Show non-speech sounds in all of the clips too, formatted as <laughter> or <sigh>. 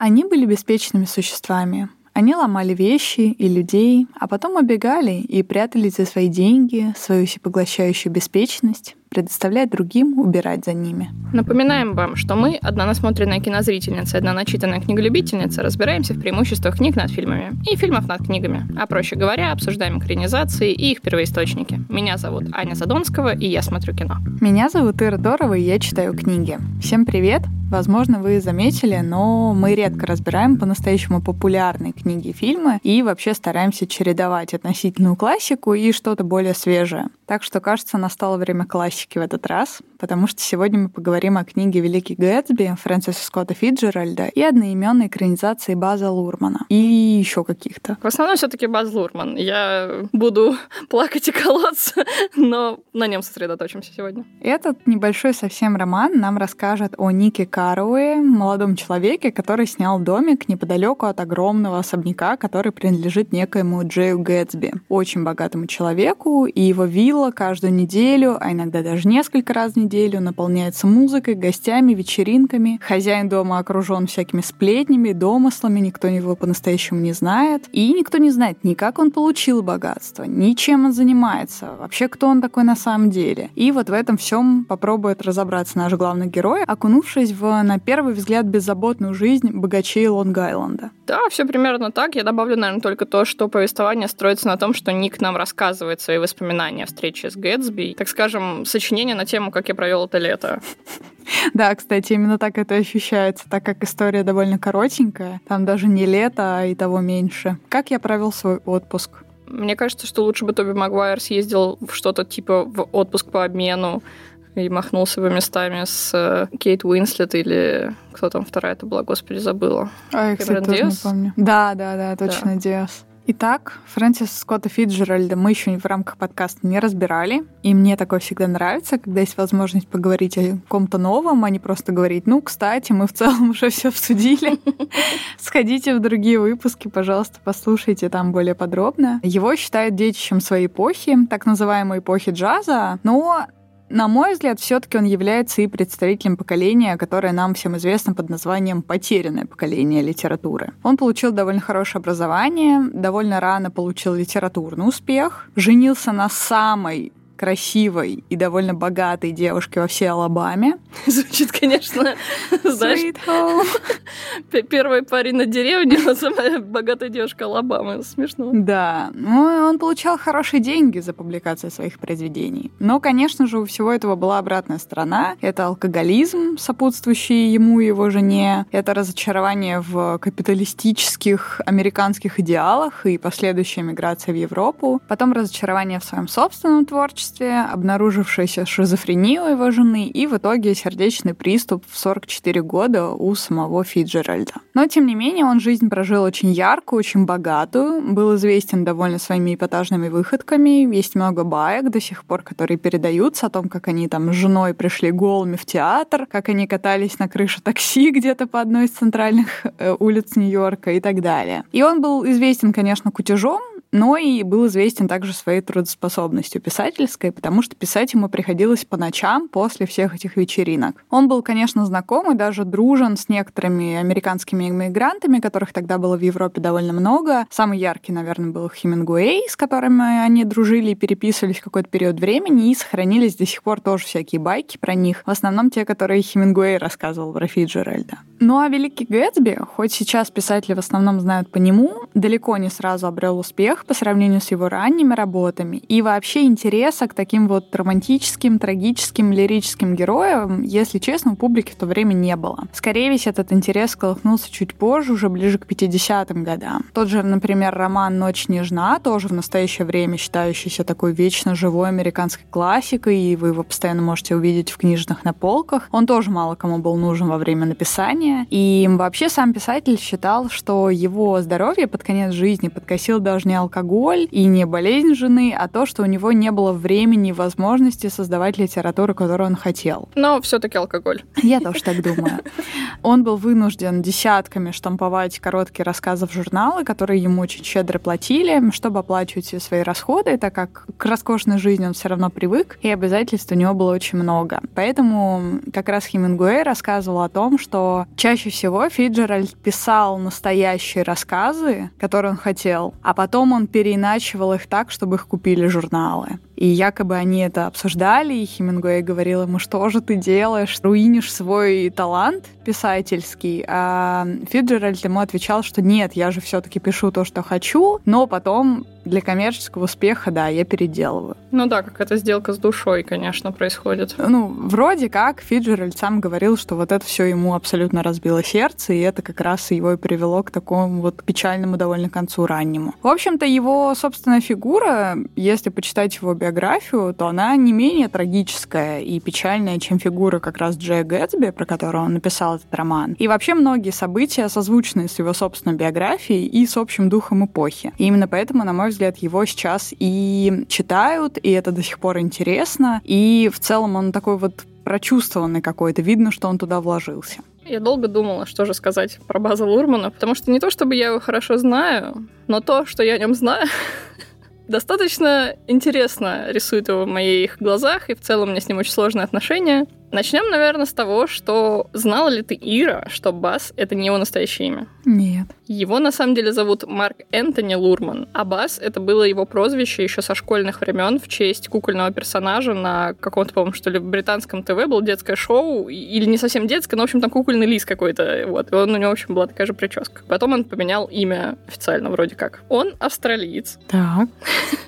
Они были беспечными существами. Они ломали вещи и людей, а потом убегали и прятались за свои деньги, свою всепоглощающую беспечность, предоставляя другим убирать за ними. Напоминаем вам, что мы, одна насмотренная кинозрительница и одна начитанная книголюбительница, разбираемся в преимуществах книг над фильмами и фильмов над книгами, а проще говоря, обсуждаем экранизации и их первоисточники. Меня зовут Аня Задонского, и я смотрю кино. Меня зовут Ира Дорова, и я читаю книги. Всем привет! Возможно, вы заметили, но мы редко разбираем по-настоящему популярные книги и фильмы и вообще стараемся чередовать относительную классику и что-то более свежее. Так что, кажется, настало время классики в этот раз, потому что сегодня мы поговорим о книге «Великий Гэтсби» Фрэнсиса Скотта Фиджеральда и одноименной экранизации База Лурмана и еще каких-то. В основном все таки Баз Лурман. Я буду <laughs> плакать и колоться, но на нем сосредоточимся сегодня. Этот небольшой совсем роман нам расскажет о Нике Каруэ, молодом человеке, который снял домик неподалеку от огромного особняка, который принадлежит некоему Джею Гэтсби, очень богатому человеку, и его вилла вилла каждую неделю, а иногда даже несколько раз в неделю наполняется музыкой, гостями, вечеринками. Хозяин дома окружен всякими сплетнями, домыслами, никто его по-настоящему не знает. И никто не знает ни как он получил богатство, ни чем он занимается, вообще кто он такой на самом деле. И вот в этом всем попробует разобраться наш главный герой, окунувшись в, на первый взгляд, беззаботную жизнь богачей Лонг-Айленда. Да, все примерно так. Я добавлю, наверное, только то, что повествование строится на том, что Ник нам рассказывает свои воспоминания о встрече с Гэтсби. Так скажем, сочинение на тему «Как я провел это лето». <laughs> Да, кстати, именно так это ощущается, так как история довольно коротенькая. Там даже не лето, а и того меньше. Как я провел свой отпуск? Мне кажется, что лучше бы Тоби Магуайр съездил в что-то типа в отпуск по обмену и махнулся бы местами с э, Кейт Уинслет или кто там вторая это была, господи, забыла. А, я, кстати, тоже не помню. Да, да, да, точно, да. Диас. Итак, Фрэнсис Скотта Фиджеральда мы еще в рамках подкаста не разбирали, и мне такое всегда нравится, когда есть возможность поговорить о ком-то новом, а не просто говорить, ну, кстати, мы в целом уже все обсудили. <laughs> Сходите в другие выпуски, пожалуйста, послушайте там более подробно. Его считают детищем своей эпохи, так называемой эпохи джаза, но на мой взгляд, все-таки он является и представителем поколения, которое нам всем известно под названием «потерянное поколение литературы». Он получил довольно хорошее образование, довольно рано получил литературный успех, женился на самой красивой и довольно богатой девушки во всей Алабаме. <laughs> Звучит, конечно, <laughs> знаешь, <laughs> первый парень на деревне, а самая богатая девушка Алабамы. Смешно. Да. Ну, он получал хорошие деньги за публикацию своих произведений. Но, конечно же, у всего этого была обратная сторона. Это алкоголизм, сопутствующий ему и его жене. Это разочарование в капиталистических американских идеалах и последующая миграция в Европу. Потом разочарование в своем собственном творчестве, детстве, обнаружившаяся шизофрения у его жены и в итоге сердечный приступ в 44 года у самого Фиджеральда. Но, тем не менее, он жизнь прожил очень яркую, очень богатую, был известен довольно своими эпатажными выходками, есть много баек до сих пор, которые передаются о том, как они там с женой пришли голыми в театр, как они катались на крыше такси <laughs> где-то по одной из центральных э, улиц Нью-Йорка и так далее. И он был известен, конечно, кутежом, но и был известен также своей трудоспособностью писательской, потому что писать ему приходилось по ночам после всех этих вечеринок. Он был, конечно, знаком и даже дружен с некоторыми американскими иммигрантами, которых тогда было в Европе довольно много. Самый яркий, наверное, был Хемингуэй, с которыми они дружили и переписывались какой-то период времени, и сохранились до сих пор тоже всякие байки про них. В основном те, которые Хемингуэй рассказывал про Фиджеральда. Ну а Великий Гэтсби, хоть сейчас писатели в основном знают по нему, далеко не сразу обрел успех, по сравнению с его ранними работами и вообще интереса к таким вот романтическим, трагическим, лирическим героям, если честно, у публики в то время не было. Скорее весь этот интерес колыхнулся чуть позже, уже ближе к 50-м годам. Тот же, например, роман «Ночь нежна», тоже в настоящее время считающийся такой вечно живой американской классикой, и вы его постоянно можете увидеть в книжных на полках. Он тоже мало кому был нужен во время написания. И вообще сам писатель считал, что его здоровье под конец жизни подкосил даже не алкоголь, и не болезнь жены, а то, что у него не было времени и возможности создавать литературу, которую он хотел. Но все-таки алкоголь. Я тоже так думаю. Он был вынужден десятками штамповать короткие рассказы в журналы, которые ему очень щедро платили, чтобы оплачивать свои расходы, так как к роскошной жизни он все равно привык, и обязательств у него было очень много. Поэтому как раз Хемингуэй рассказывал о том, что Чаще всего Фиджеральд писал настоящие рассказы, которые он хотел, а потом он переиначивал их так, чтобы их купили журналы. И якобы они это обсуждали, и Хемингуэй говорил ему, что же ты делаешь, руинишь свой талант писательский. А Фиджеральд ему отвечал, что нет, я же все-таки пишу то, что хочу, но потом для коммерческого успеха, да, я переделываю. Ну да, какая-то сделка с душой, конечно, происходит. Ну, вроде как Фиджеральд сам говорил, что вот это все ему абсолютно разбило сердце, и это как раз его и привело к такому вот печальному довольно концу раннему. В общем-то, его собственная фигура, если почитать его биографию, то она не менее трагическая и печальная, чем фигура как раз Джея Гэтсби, про которого он написал этот роман. И вообще многие события созвучны с его собственной биографией и с общим духом эпохи. И именно поэтому, на мой взгляд, его сейчас и читают, и это до сих пор интересно. И в целом он такой вот прочувствованный какой-то. Видно, что он туда вложился. Я долго думала, что же сказать про База Лурмана, потому что не то, чтобы я его хорошо знаю, но то, что я о нем знаю, <laughs> достаточно интересно рисует его в моих глазах, и в целом у меня с ним очень сложные отношения. Начнем, наверное, с того, что знала ли ты, Ира, что Бас — это не его настоящее имя? Нет. Его на самом деле зовут Марк Энтони Лурман, а Бас — это было его прозвище еще со школьных времен в честь кукольного персонажа на каком-то, по-моему, что ли, британском ТВ было детское шоу, или не совсем детское, но, в общем, там кукольный лис какой-то, вот, и он, у него, в общем, была такая же прическа. Потом он поменял имя официально вроде как. Он австралиец. Так.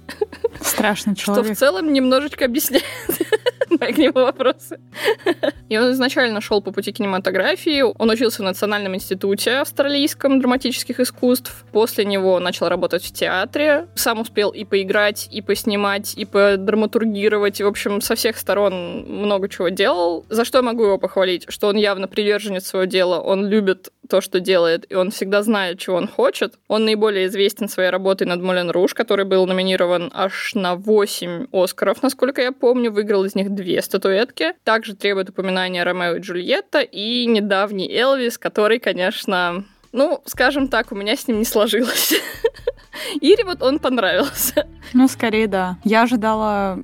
<laughs> Страшный человек. Что в целом немножечко объясняет <laughs> мои <laughs> к нему вопросы. И он изначально шел по пути кинематографии. Он учился в Национальном институте австралийском драматических искусств. После него начал работать в театре. Сам успел и поиграть, и поснимать, и подраматургировать. И, в общем, со всех сторон много чего делал. За что я могу его похвалить? Что он явно приверженец своего дела. Он любит то, что делает, и он всегда знает, чего он хочет. Он наиболее известен своей работой над Мулен Руж, который был номинирован аж на 8 Оскаров, насколько я помню. Выиграл из них две статуэтки. Также требует упоминания Ромео и Джульетта и недавний Элвис, который, конечно, ну, скажем так, у меня с ним не сложилось. <laughs> Ире вот он понравился. Ну, скорее, да. Я ожидала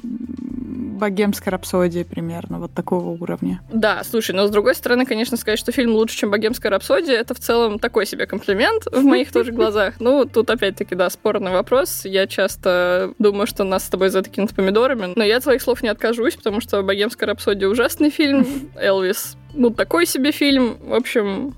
богемской рапсодии примерно, вот такого уровня. Да, слушай, но с другой стороны, конечно, сказать, что фильм лучше, чем богемская рапсодия, это в целом такой себе комплимент в моих тоже глазах. Ну, тут опять-таки, да, спорный вопрос. Я часто думаю, что нас с тобой за это кинут помидорами, но я от своих слов не откажусь, потому что богемская рапсодия ужасный фильм, Элвис ну, такой себе фильм. В общем,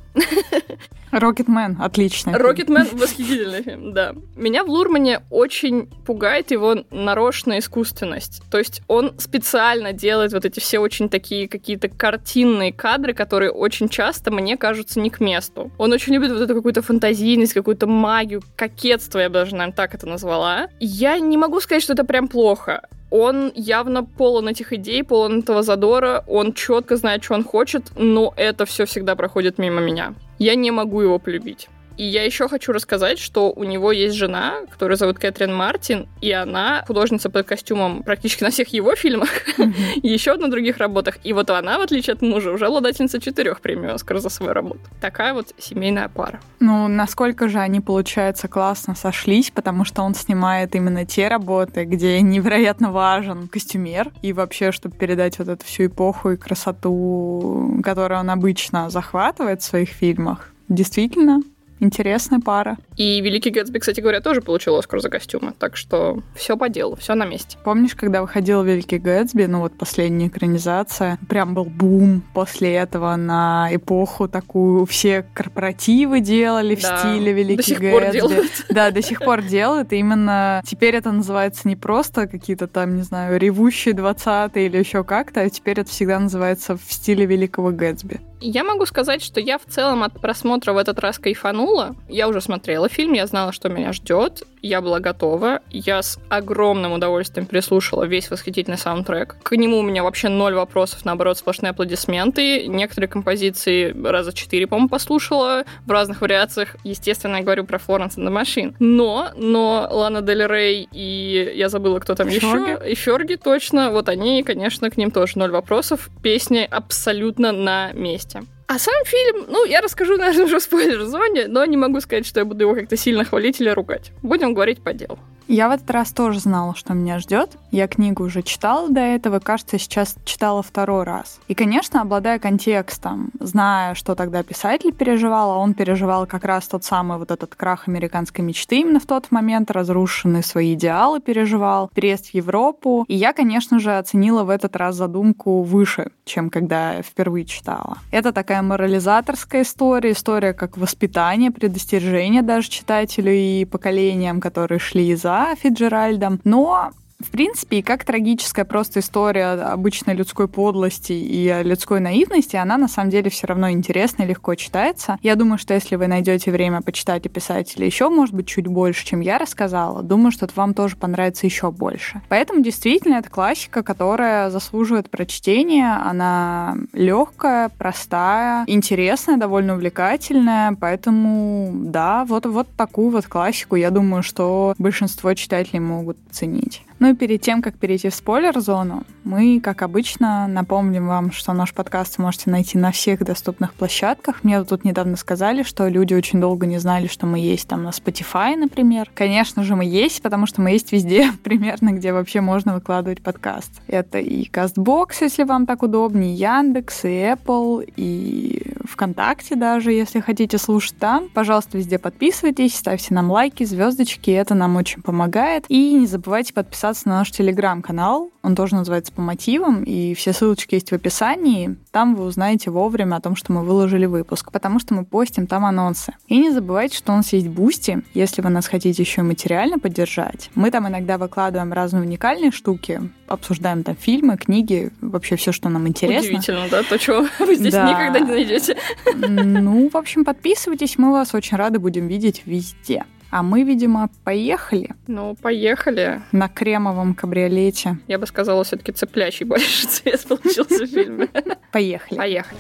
Рокетмен, отлично. Рокетмен восхитительный фильм, да. Меня в Лурмане очень пугает его нарочная искусственность. То есть он специально делает вот эти все очень такие какие-то картинные кадры, которые очень часто мне кажутся не к месту. Он очень любит вот эту какую-то фантазийность, какую-то магию, кокетство, я бы даже, наверное, так это назвала. Я не могу сказать, что это прям плохо он явно полон этих идей, полон этого задора, он четко знает, что он хочет, но это все всегда проходит мимо меня. Я не могу его полюбить. И я еще хочу рассказать, что у него есть жена, которая зовут Кэтрин Мартин, и она художница по костюмам практически на всех его фильмах, <laughs> и еще на других работах. И вот она, в отличие от мужа, уже обладательница четырех премий Оскар за свою работу. Такая вот семейная пара. Ну, насколько же они, получается, классно сошлись, потому что он снимает именно те работы, где невероятно важен костюмер, и вообще, чтобы передать вот эту всю эпоху и красоту, которую он обычно захватывает в своих фильмах. Действительно, Интересная пара. И Великий Гэтсби, кстати говоря, тоже получил Оскар за костюмы. Так что все по делу, все на месте. Помнишь, когда выходил Великий Гэтсби, ну вот последняя экранизация, прям был бум после этого на эпоху такую. Все корпоративы делали в да. стиле Великий до сих Гэтсби. Пор делают. Да, до сих пор делают. И именно теперь это называется не просто какие-то там, не знаю, ревущие 20-е или еще как-то, а теперь это всегда называется в стиле Великого Гэтсби. Я могу сказать, что я в целом от просмотра в этот раз кайфанула. Я уже смотрела фильм, я знала, что меня ждет, я была готова. Я с огромным удовольствием прислушала весь восхитительный саундтрек. К нему у меня вообще ноль вопросов, наоборот, сплошные аплодисменты. Некоторые композиции раза четыре, по-моему, послушала в разных вариациях. Естественно, я говорю про Florence and the Machine. Но, но Лана Дель Рей и я забыла, кто там Ферги. еще. И Ферги, точно. Вот они, конечно, к ним тоже ноль вопросов. Песня абсолютно на месте. А сам фильм, ну, я расскажу, <laughs> наверное, уже в спойлер-зоне, но не могу сказать, что я буду его как-то сильно хвалить или ругать. Будем говорить по делу. Я в этот раз тоже знала, что меня ждет. Я книгу уже читала до этого, кажется, сейчас читала второй раз. И, конечно, обладая контекстом, зная, что тогда писатель переживал, а он переживал как раз тот самый вот этот крах американской мечты именно в тот момент, разрушенные свои идеалы переживал, переезд в Европу. И я, конечно же, оценила в этот раз задумку выше, чем когда впервые читала. Это такая морализаторская история, история как воспитание, предостережение даже читателю и поколениям, которые шли за Фиджеральдом, но в принципе, и как трагическая просто история обычной людской подлости и людской наивности, она на самом деле все равно интересна и легко читается. Я думаю, что если вы найдете время почитать у писателя еще, может быть, чуть больше, чем я рассказала, думаю, что это вам тоже понравится еще больше. Поэтому действительно это классика, которая заслуживает прочтения. Она легкая, простая, интересная, довольно увлекательная. Поэтому, да, вот, вот такую вот классику, я думаю, что большинство читателей могут ценить. Ну перед тем, как перейти в спойлер-зону, мы, как обычно, напомним вам, что наш подкаст можете найти на всех доступных площадках. Мне тут недавно сказали, что люди очень долго не знали, что мы есть там на Spotify, например. Конечно же, мы есть, потому что мы есть везде, <laughs> примерно, где вообще можно выкладывать подкаст. Это и CastBox, если вам так удобнее, и Яндекс, и Apple, и ВКонтакте даже, если хотите слушать там. Пожалуйста, везде подписывайтесь, ставьте нам лайки, звездочки, это нам очень помогает. И не забывайте подписаться подписаться на наш телеграм-канал. Он тоже называется «По мотивам», и все ссылочки есть в описании. Там вы узнаете вовремя о том, что мы выложили выпуск, потому что мы постим там анонсы. И не забывайте, что у нас есть Boosty, если вы нас хотите еще и материально поддержать. Мы там иногда выкладываем разные уникальные штуки, обсуждаем там фильмы, книги, вообще все, что нам интересно. Удивительно, да? То, чего <laughs> вы здесь да. никогда не найдете. Ну, в общем, подписывайтесь, мы вас очень рады будем видеть везде. А мы, видимо, поехали. Ну, поехали. На кремовом кабриолете. Я бы сказала, все-таки цеплячий больше <laughs> цвет получился в фильме. Поехали. Поехали.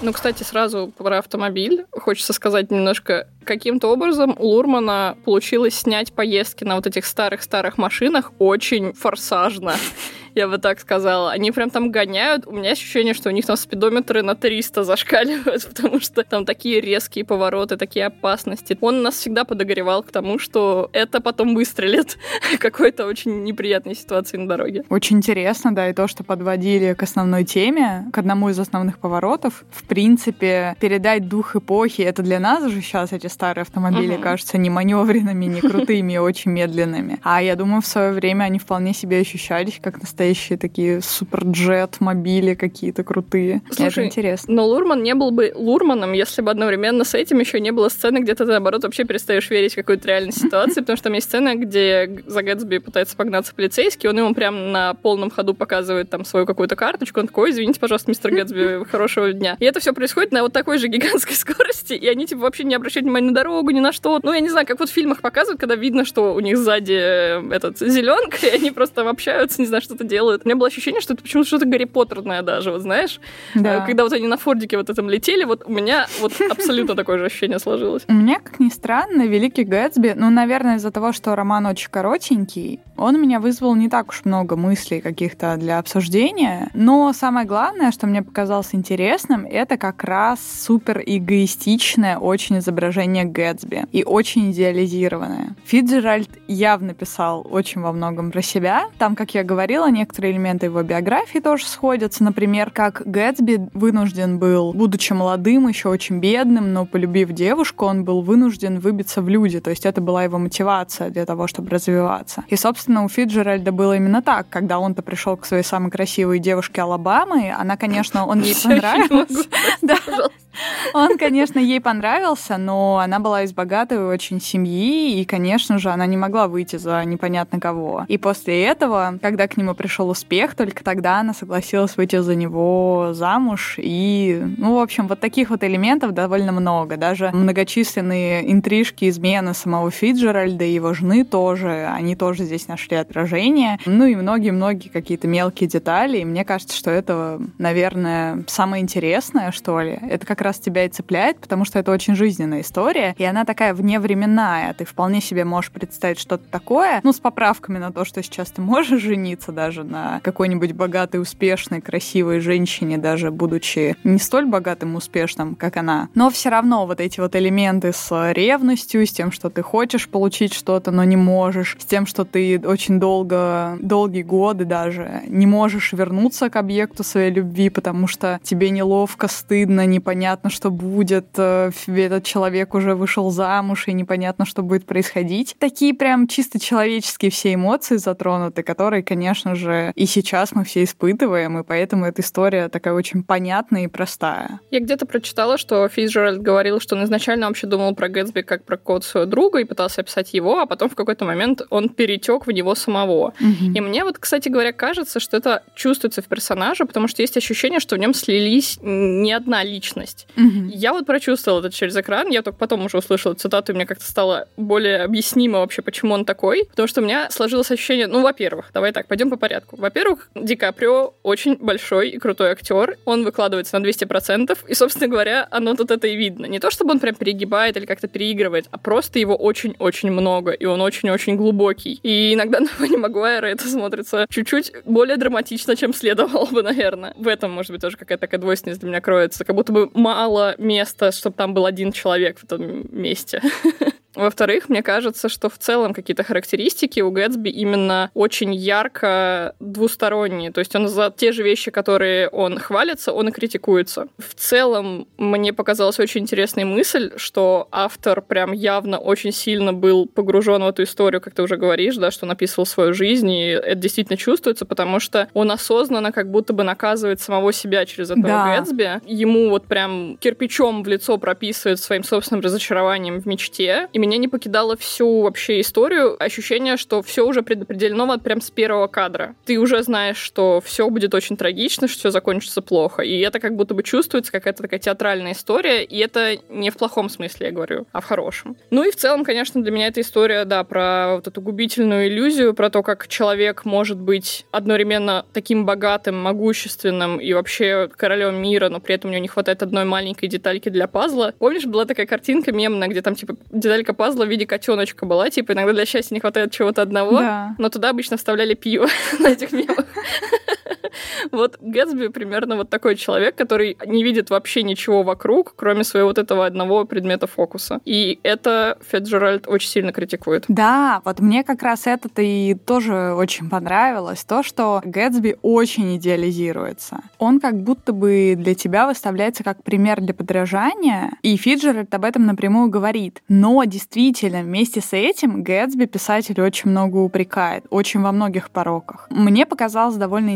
Ну, кстати, сразу про автомобиль. Хочется сказать немножко, каким-то образом у Лурмана получилось снять поездки на вот этих старых-старых машинах очень форсажно я бы так сказала. Они прям там гоняют. У меня ощущение, что у них там спидометры на 300 зашкаливают, <laughs> потому что там такие резкие повороты, такие опасности. Он нас всегда подогревал к тому, что это потом выстрелит <laughs> какой-то очень неприятной ситуации на дороге. Очень интересно, да, и то, что подводили к основной теме, к одному из основных поворотов. В принципе, передать дух эпохи, это для нас же сейчас эти старые автомобили угу. кажутся не маневренными, не крутыми, <laughs> очень медленными. А я думаю, в свое время они вполне себе ощущались как настоящие настоящие такие суперджет мобили какие-то крутые. Слушай, Это интересно. Но Лурман не был бы Лурманом, если бы одновременно с этим еще не было сцены, где ты, наоборот, вообще перестаешь верить в какую-то реальную <laughs> ситуацию, потому что там есть сцена, где за Гэтсби пытается погнаться полицейский, он ему прям на полном ходу показывает там свою какую-то карточку, он такой, извините, пожалуйста, мистер Гэтсби, <laughs> хорошего дня. И это все происходит на вот такой же гигантской <laughs> скорости, и они типа вообще не обращают внимания на дорогу, ни на что. Ну, я не знаю, как вот в фильмах показывают, когда видно, что у них сзади э, этот зеленка, и они просто там общаются, не знаю, что-то делают. У меня было ощущение, что это почему-то что-то Гарри Поттерное даже, вот знаешь? Да. Э, когда вот они на Фордике вот этом летели, вот у меня вот <laughs> абсолютно такое же ощущение сложилось. У меня, как ни странно, Великий Гэтсби, ну, наверное, из-за того, что роман очень коротенький, он у меня вызвал не так уж много мыслей каких-то для обсуждения, но самое главное, что мне показалось интересным, это как раз супер эгоистичное очень изображение Гэтсби и очень идеализированное. Фиджеральд явно писал очень во многом про себя. Там, как я говорила, некоторые элементы его биографии тоже сходятся. Например, как Гэтсби вынужден был, будучи молодым, еще очень бедным, но полюбив девушку, он был вынужден выбиться в люди. То есть это была его мотивация для того, чтобы развиваться. И, собственно, у Фиджеральда было именно так. Когда он-то пришел к своей самой красивой девушке Алабамы, она, конечно, он ей понравился. <laughs> Да. Он, конечно, ей понравился, но она была из богатой очень семьи, и, конечно же, она не могла выйти за непонятно кого. И после этого, когда к нему пришел успех, только тогда она согласилась выйти за него замуж. И, ну, в общем, вот таких вот элементов довольно много. Даже многочисленные интрижки, измены самого Фиджеральда и его жены тоже, они тоже здесь нашли отражение. Ну и многие-многие какие-то мелкие детали. И мне кажется, что это, наверное, самое интересное, что ли. Это как как раз тебя и цепляет, потому что это очень жизненная история, и она такая вневременная. Ты вполне себе можешь представить что-то такое, ну, с поправками на то, что сейчас ты можешь жениться даже на какой-нибудь богатой, успешной, красивой женщине, даже будучи не столь богатым успешным, как она. Но все равно вот эти вот элементы с ревностью, с тем, что ты хочешь получить что-то, но не можешь, с тем, что ты очень долго, долгие годы даже не можешь вернуться к объекту своей любви, потому что тебе неловко, стыдно, непонятно, что будет, э, этот человек уже вышел замуж, и непонятно, что будет происходить. Такие прям чисто человеческие все эмоции затронуты, которые, конечно же, и сейчас мы все испытываем, и поэтому эта история такая очень понятная и простая. Я где-то прочитала, что Фиджеральд говорил, что он изначально вообще думал про Гэтсби как про код своего друга и пытался описать его, а потом в какой-то момент он перетек в него самого. Mm-hmm. И мне вот, кстати говоря, кажется, что это чувствуется в персонаже, потому что есть ощущение, что в нем слились не одна личность. Mm-hmm. Я вот прочувствовала это через экран, я только потом уже услышала цитату, и мне как-то стало более объяснимо вообще, почему он такой, потому что у меня сложилось ощущение, ну, во-первых, давай так, пойдем по порядку. Во-первых, Ди Каприо очень большой и крутой актер, он выкладывается на 200%, и, собственно говоря, оно тут это и видно. Не то, чтобы он прям перегибает или как-то переигрывает, а просто его очень-очень много, и он очень-очень глубокий. И иногда <laughs> на фоне Магуайра это смотрится чуть-чуть более драматично, чем следовало бы, наверное. В этом, может быть, тоже какая-то такая двойственность для меня кроется. Как будто бы мало места, чтобы там был один человек в этом месте. <laughs> Во-вторых, мне кажется, что в целом какие-то характеристики у Гэтсби именно очень ярко двусторонние. То есть он за те же вещи, которые он хвалится, он и критикуется. В целом, мне показалась очень интересная мысль, что автор прям явно очень сильно был погружен в эту историю, как ты уже говоришь, да, что написывал свою жизнь, и это действительно чувствуется, потому что он осознанно как будто бы наказывает самого себя через этого да. Гэтсби. Ему вот прям кирпичом в лицо прописывает своим собственным разочарованием в мечте. И меня не покидало всю вообще историю ощущение, что все уже предопределено вот прям с первого кадра. Ты уже знаешь, что все будет очень трагично, что все закончится плохо. И это как будто бы чувствуется какая-то такая театральная история, и это не в плохом смысле, я говорю, а в хорошем. Ну и в целом, конечно, для меня эта история, да, про вот эту губительную иллюзию, про то, как человек может быть одновременно таким богатым, могущественным и вообще королем мира, но при этом у него не хватает одной маленькой детальки для пазла. Помнишь, была такая картинка мемная, где там типа деталька пазла в виде котеночка была. Типа, иногда для счастья не хватает чего-то одного, да. но туда обычно вставляли пиво <laughs> на этих мемах. <laughs> Вот Гэтсби примерно вот такой человек, который не видит вообще ничего вокруг, кроме своего вот этого одного предмета фокуса. И это Феджеральд очень сильно критикует. Да, вот мне как раз это-то и тоже очень понравилось, то, что Гэтсби очень идеализируется. Он как будто бы для тебя выставляется как пример для подражания, и Фиджеральд об этом напрямую говорит. Но действительно, вместе с этим Гэтсби писатель очень много упрекает, очень во многих пороках. Мне показалось довольно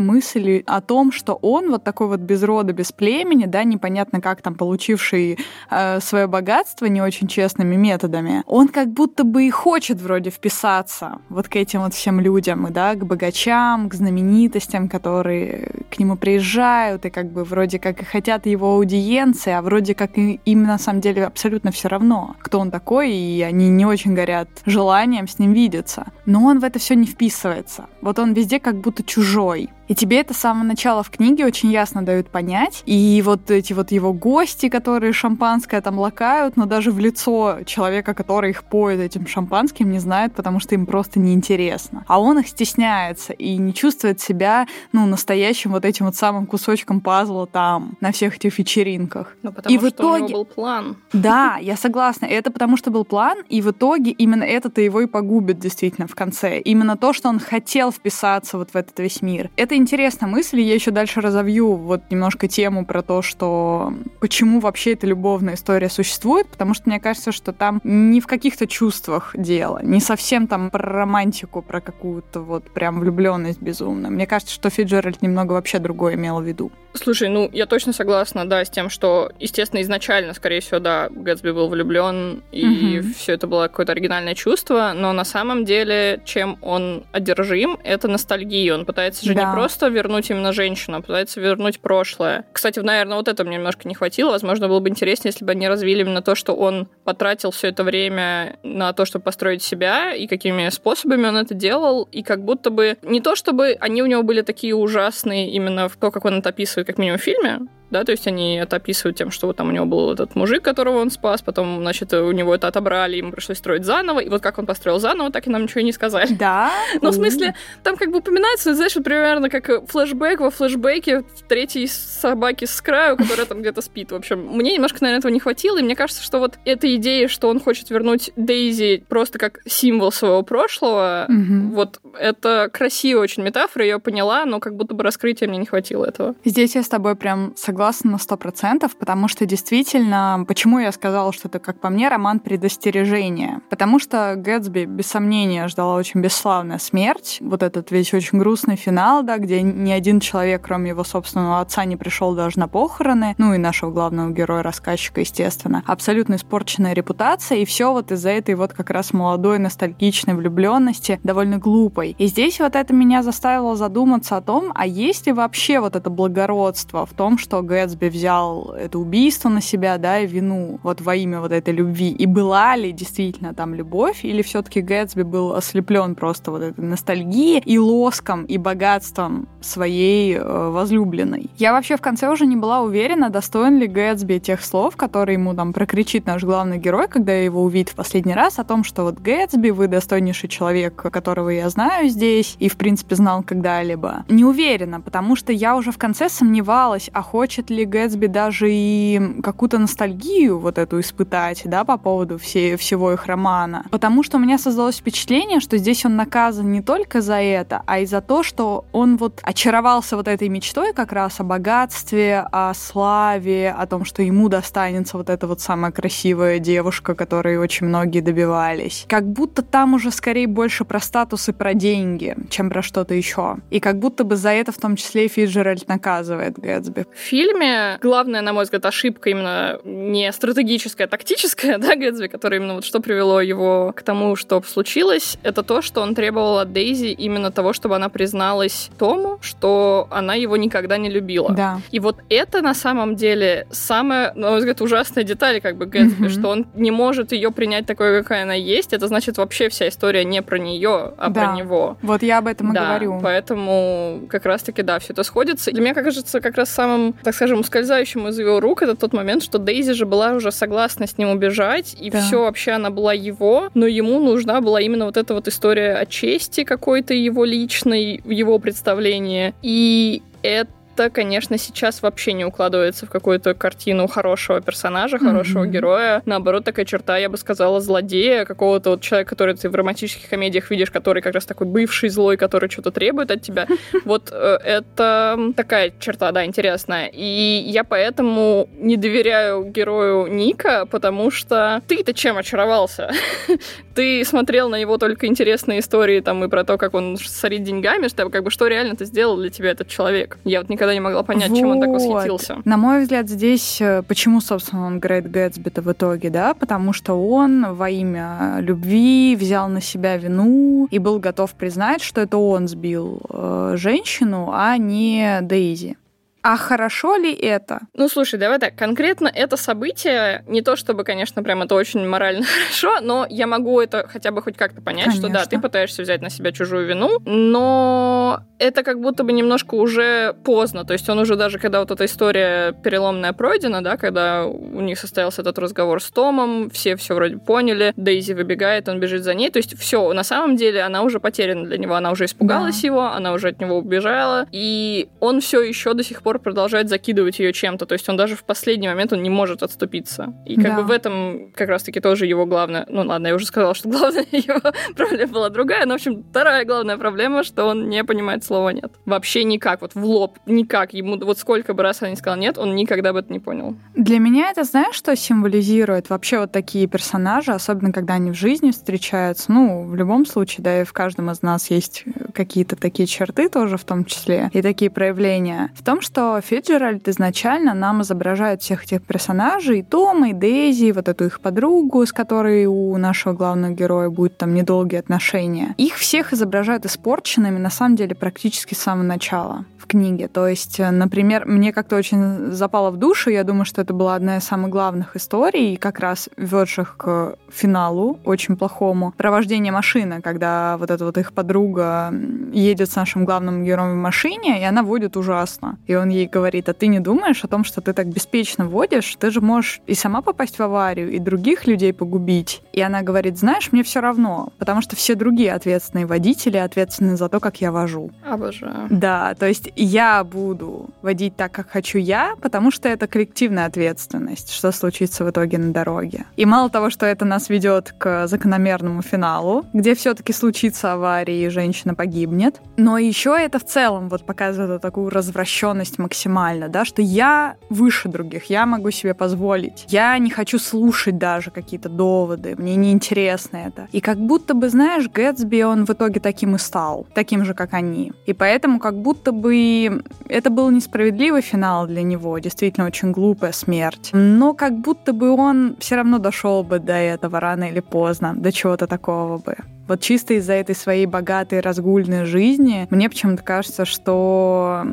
интересной мысль о том, что он вот такой вот без рода, без племени, да, непонятно как там получивший э, свое богатство не очень честными методами, он как будто бы и хочет вроде вписаться вот к этим вот всем людям, и, да, к богачам, к знаменитостям, которые к нему приезжают, и как бы вроде как и хотят его аудиенции, а вроде как и им на самом деле абсолютно все равно, кто он такой, и они не очень горят желанием с ним видеться. Но он в это все не вписывается. Вот он везде как будто чужой. И тебе это с самого начала в книге очень ясно дают понять. И вот эти вот его гости, которые шампанское там лакают, но даже в лицо человека, который их поет этим шампанским, не знает, потому что им просто неинтересно. А он их стесняется и не чувствует себя, ну, настоящим вот этим вот самым кусочком пазла там, на всех этих вечеринках. Ну, потому и что в итоге... у него был план. Да, я согласна. Это потому что был план, и в итоге именно это-то его и погубит действительно в конце. Именно то, что он хотел вписаться вот в этот весь мир. Это интересная мысль, я еще дальше разовью вот немножко тему про то, что почему вообще эта любовная история существует, потому что мне кажется, что там не в каких-то чувствах дело, не совсем там про романтику, про какую-то вот прям влюбленность безумную. Мне кажется, что Фиджеральд немного вообще другое имел в виду. Слушай, ну я точно согласна, да, с тем, что, естественно, изначально, скорее всего, да, Гэтсби был влюблен, и угу. все это было какое-то оригинальное чувство, но на самом деле, чем он одержим, это ностальгия. Он пытается же да. не просто вернуть именно женщину, а пытается вернуть прошлое. Кстати, наверное, вот это мне немножко не хватило. Возможно, было бы интереснее, если бы они развили именно то, что он потратил все это время на то, чтобы построить себя, и какими способами он это делал, и как будто бы не то, чтобы они у него были такие ужасные именно в то, как он это описывает, как минимум в фильме, да, то есть они это описывают тем, что вот там у него был этот мужик, которого он спас, потом, значит, у него это отобрали, ему пришлось строить заново, и вот как он построил заново, так и нам ничего не сказали. Да? Ну, в смысле, там как бы упоминается, знаешь, вот примерно как флешбэк во флешбеке третьей собаки с краю, которая там где-то спит. В общем, мне немножко, наверное, этого не хватило, и мне кажется, что вот эта идея, что он хочет вернуть Дейзи просто как символ своего прошлого, вот это красивая очень метафора, я ее поняла, но как будто бы раскрытия мне не хватило этого. Здесь я с тобой прям согласна на сто процентов, потому что действительно, почему я сказала, что это, как по мне, роман предостережения? Потому что Гэтсби, без сомнения, ждала очень бесславная смерть. Вот этот весь очень грустный финал, да, где ни один человек, кроме его собственного отца, не пришел даже на похороны. Ну и нашего главного героя, рассказчика, естественно. Абсолютно испорченная репутация, и все вот из-за этой вот как раз молодой ностальгичной влюбленности, довольно глупой. И здесь вот это меня заставило задуматься о том, а есть ли вообще вот это благородство в том, что Гэтсби взял это убийство на себя, да, и вину вот во имя вот этой любви. И была ли действительно там любовь, или все-таки Гэтсби был ослеплен просто вот этой ностальгией и лоском, и богатством своей э, возлюбленной. Я вообще в конце уже не была уверена, достоин ли Гэтсби тех слов, которые ему там прокричит наш главный герой, когда его увидит в последний раз, о том, что вот Гэтсби, вы достойнейший человек, которого я знаю здесь, и в принципе знал когда-либо. Не уверена, потому что я уже в конце сомневалась, а хочет ли Гэтсби даже и какую-то ностальгию вот эту испытать, да, по поводу все, всего их романа. Потому что у меня создалось впечатление, что здесь он наказан не только за это, а и за то, что он вот очаровался вот этой мечтой как раз о богатстве, о славе, о том, что ему достанется вот эта вот самая красивая девушка, которой очень многие добивались. Как будто там уже скорее больше про статус и про деньги, чем про что-то еще. И как будто бы за это в том числе и Фиджеральд наказывает Гэтсби. В фильме главная, на мой взгляд, ошибка именно не стратегическая, а тактическая, <laughs> да, Гэтсби, которая именно вот что привело его к тому, что случилось, это то, что он требовал от Дейзи именно того, чтобы она призналась Тому, что она его никогда не любила. Да. И вот это на самом деле самая, на мой взгляд, ужасная деталь как бы Гэтсби, Мгм. что он не может ее принять такой, какая она есть. Это значит вообще вся история не про нее, а Да. про него. Вот я об этом и да, говорю. поэтому как раз-таки, да, все это сходится. Для меня кажется, как раз самым, так скажем, ускользающим из его рук это тот момент, что Дейзи же была уже согласна с ним убежать, и Да. все вообще она была его, но ему нужна была именно вот эта вот история о чести какой-то его личной, его представлении. И это конечно, сейчас вообще не укладывается в какую-то картину хорошего персонажа, хорошего Мгм. героя. Наоборот, такая черта, я бы сказала, злодея, какого-то вот человека, который ты в романтических комедиях видишь, который как раз такой бывший злой, который что-то требует от тебя. <laughs> Вот э, это такая черта, да, интересная. И я поэтому не доверяю герою Ника, потому что ты-то чем очаровался? <laughs> Ты смотрел на него только интересные истории там и про то, как он сорит деньгами, что как бы что реально ты сделал для тебя этот человек. Я вот никогда не могла понять, чем он так Вот. восхитился. На мой взгляд, здесь э, почему, собственно, он Грейт Гэтсби-то в итоге, да? Потому что он во имя любви взял на себя вину и был готов признать, что это он сбил э, женщину, а не Дейзи. А хорошо ли это? Ну, слушай, давай так, конкретно это событие, не то чтобы, конечно, прям это очень морально <laughs> хорошо, но я могу это хотя бы хоть как-то понять, что да, Конечно. ты пытаешься взять на себя чужую вину, но это как будто бы немножко уже поздно, то есть он уже даже, когда вот эта история переломная пройдена, да, когда у них состоялся этот разговор с Томом, все все вроде поняли, Дейзи выбегает, он бежит за ней, то есть все, на самом деле она уже потеряна для него, она уже испугалась Да. его, она уже от него убежала, и он все еще до сих пор продолжает закидывать ее чем-то, то есть он даже в последний момент он не может отступиться. И как Да. бы в этом как раз-таки тоже его главное, ну ладно, я уже сказала, что главная <laughs> его проблема была другая, но в общем вторая главная проблема, что он не понимает слова нет. Вообще никак, вот в лоб, никак. Ему вот сколько бы раз я не сказал нет, он никогда бы это не понял. Для меня это, знаешь, что символизирует вообще вот такие персонажи, особенно когда они в жизни встречаются. Ну, в любом случае, да, и в каждом из нас есть какие-то такие черты тоже в том числе, и такие проявления. В том, что Фиджеральд изначально нам изображает всех этих персонажей, и Тома, и Дейзи, и вот эту их подругу, с которой у нашего главного героя будет там недолгие отношения. Их всех изображают испорченными, на самом деле, практически с самого начала в книге. То есть, э, например, мне как-то очень запало в душу, я думаю, что это была одна из самых главных историй, как раз ведших к финалу, очень плохому. Провождение машины, когда вот эта вот их подруга едет с нашим главным героем в машине, и она водит ужасно. И он ей говорит, а ты не думаешь о том, что ты так беспечно водишь? Ты же можешь и сама попасть в аварию, и других людей погубить. И она говорит, знаешь, мне все равно, потому что все другие ответственные водители ответственны за то, как я вожу. Обожаю. Да, то есть я буду водить так, как хочу я, потому что это коллективная ответственность, что случится в итоге на дороге. И мало того, что это нас ведет к закономерному финалу, где все-таки случится авария и женщина погибнет, но еще это в целом вот показывает такую развращенность максимально, да, что я выше других, я могу себе позволить. Я не хочу слушать даже какие-то доводы, мне неинтересно это. И как будто бы, знаешь, Гэтсби, он в итоге таким и стал, таким же, как они. И поэтому как будто бы это был несправедливый финал для него, действительно очень глупая смерть. Но как будто бы он все равно дошел бы до этого рано или поздно, до чего-то такого бы. Вот чисто из-за этой своей богатой разгульной жизни, мне почему-то кажется, что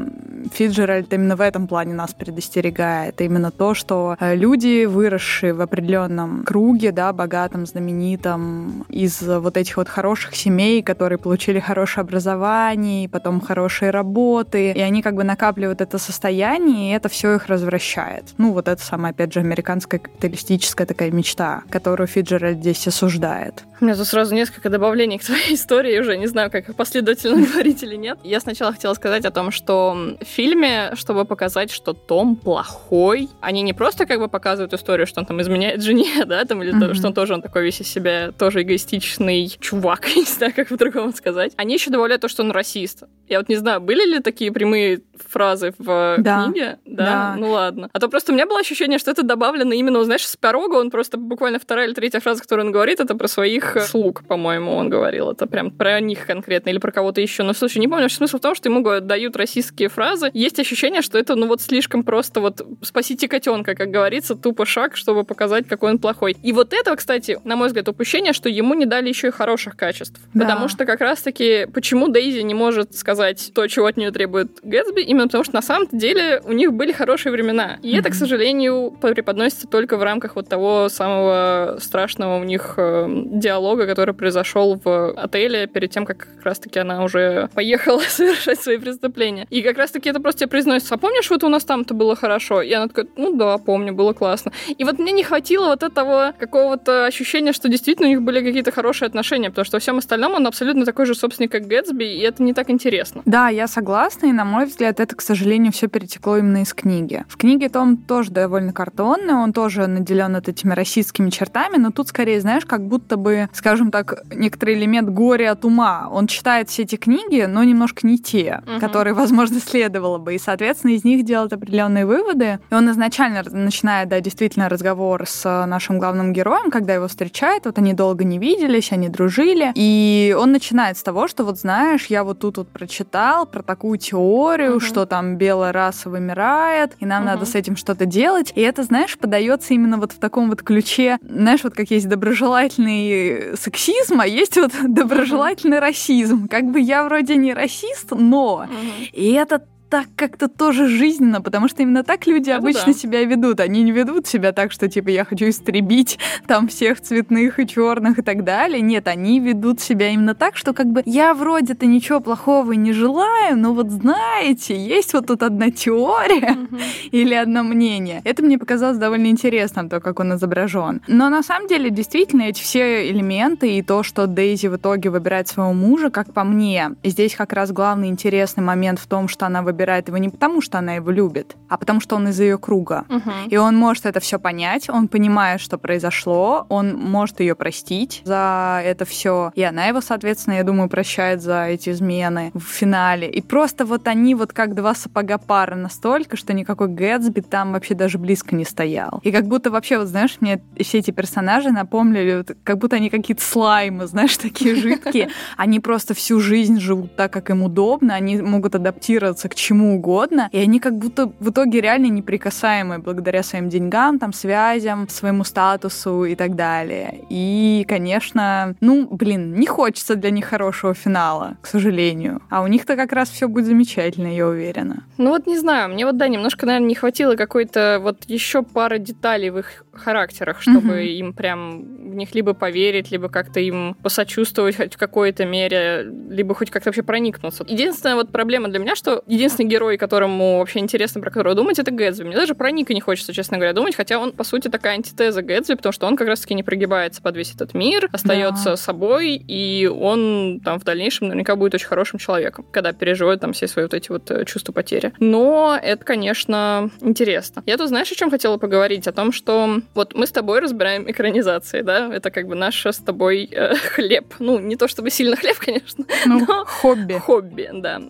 Фиджеральд именно в этом плане нас предостерегает. Именно то, что э, люди, выросшие в определенном круге, да, богатом, знаменитом, из вот этих вот хороших семей, которые получили хорошее образование, потом хорошие работы, и они как бы накапливают это состояние, и это все их развращает. Ну, вот это самая, опять же, американская капиталистическая такая мечта, которую Фиджеральд здесь осуждает. У меня тут сразу несколько добавлений к твоей <laughs> истории, уже не знаю, как их последовательно <laughs> говорить или нет. Я сначала хотела сказать о том, что в фильме, чтобы показать, что Том плохой, они не просто как бы показывают историю, что он там изменяет жене, <laughs> да, там, или mm-hmm. то, что он тоже он такой весь из себя тоже эгоистичный чувак, не знаю, как по-другому сказать. Они еще добавляют то, что он расист. Я вот не знаю, были ли такие прямые фразы в да. книге? Да? да. Ну ладно. А то просто у меня было ощущение, что это добавлено именно, знаешь, с порога. Он просто буквально вторая или третья фраза, которую он говорит, это про своих слуг, по-моему, он говорил. Это прям про них конкретно или про кого-то еще. Но, слушай, не помню, смысл в том, что ему дают российские фразы. Есть ощущение, что это, ну вот слишком просто вот спасите котенка, как говорится, тупо шаг, чтобы показать, какой он плохой. И вот это, кстати, на мой взгляд, упущение, что ему не дали еще и хороших качеств. Да. Потому что как раз-таки, почему Дейзи не может сказать то, чего от нее требует Гэтсби, именно потому что на самом деле у них были хорошие времена. И mm-hmm. это, к сожалению, преподносится только в рамках вот того самого страшного у них э, диалога, который произошел в отеле перед тем, как как раз-таки она уже поехала <laughs> совершать свои преступления. И как раз-таки это просто тебе произносится, а помнишь, вот у нас там-то было хорошо? И она такая, ну да, помню, было классно. И вот мне не хватило вот этого какого-то ощущения, что действительно у них были какие-то хорошие отношения, потому что во всем остальном он абсолютно такой же собственник, как Гэтсби, и это не так интересно. Да, я согласна, и на мой взгляд, это, к сожалению, все перетекло именно из книги. В книге Том тоже довольно картонный, он тоже наделен вот этими российскими чертами, но тут скорее, знаешь, как будто бы, скажем так, некоторый элемент горя от ума. Он читает все эти книги, но немножко не те, угу. которые, возможно, следовало бы, и, соответственно, из них делает определенные выводы. И он изначально начинает, да, действительно разговор с нашим главным героем, когда его встречает, вот они долго не виделись, они дружили, и он начинает с того, что вот знаешь, я вот тут вот прочитал про такую теорию, угу. Что там белая раса вымирает, и нам угу. надо с этим что-то делать. И это, знаешь, подается именно вот в таком вот ключе, знаешь, вот как есть доброжелательный сексизм, а есть вот доброжелательный расизм. Как бы я вроде не расист, но угу. и это так как-то тоже жизненно, потому что именно так люди Это обычно да. себя ведут. Они не ведут себя так, что типа я хочу истребить <laughs> там всех цветных и черных и так далее. Нет, они ведут себя именно так, что как бы я вроде-то ничего плохого не желаю, но вот знаете, есть вот тут одна теория <laughs> или одно мнение. Это мне показалось довольно интересным, то, как он изображен. Но на самом деле, действительно, эти все элементы и то, что Дейзи в итоге выбирает своего мужа, как по мне, здесь как раз главный интересный момент в том, что она выбирает выбирает его не потому, что она его любит, а потому что он из ее круга. Угу. И он может это все понять, он понимает, что произошло, он может ее простить за это все. И она его, соответственно, я думаю, прощает за эти измены в финале. И просто вот они вот как два сапога пара настолько, что никакой Гэтсби там вообще даже близко не стоял. И как будто вообще, вот знаешь, мне все эти персонажи напомнили, вот, как будто они какие-то слаймы, знаешь, такие жидкие. <laughs> Они просто всю жизнь живут так, как им удобно, они могут адаптироваться к чему угодно, и они как будто в итоге реально неприкасаемые благодаря своим деньгам, там, связям, своему статусу и так далее. И, конечно, ну, блин, не хочется для них хорошего финала, к сожалению. А у них-то как раз все будет замечательно, я уверена. Ну вот не знаю, мне вот, да, немножко, наверное, не хватило какой-то вот еще пары деталей в их характерах, чтобы mm-hmm. им прям них либо поверить, либо как-то им посочувствовать хоть в какой-то мере, либо хоть как-то вообще проникнуться. Единственная вот проблема для меня, что единственный герой, которому вообще интересно, про которого думать, это Гэтсби. Мне даже про Ника не хочется, честно говоря, думать, хотя он, по сути, такая антитеза Гэтсби, потому что он как раз-таки не прогибается под весь этот мир, остается да. собой, и он там в дальнейшем наверняка будет очень хорошим человеком, когда переживает там все свои вот эти вот э, чувства потери. Но это, конечно, интересно. Я тут, знаешь, о чем хотела поговорить? О том, что вот мы с тобой разбираем экранизации, да? Это как бы наш с тобой э, <laughs> хлеб. Ну, не то чтобы сильно хлеб, <laughs> конечно, ну, но хобби. Хобби, да.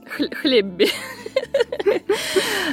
Хлебби.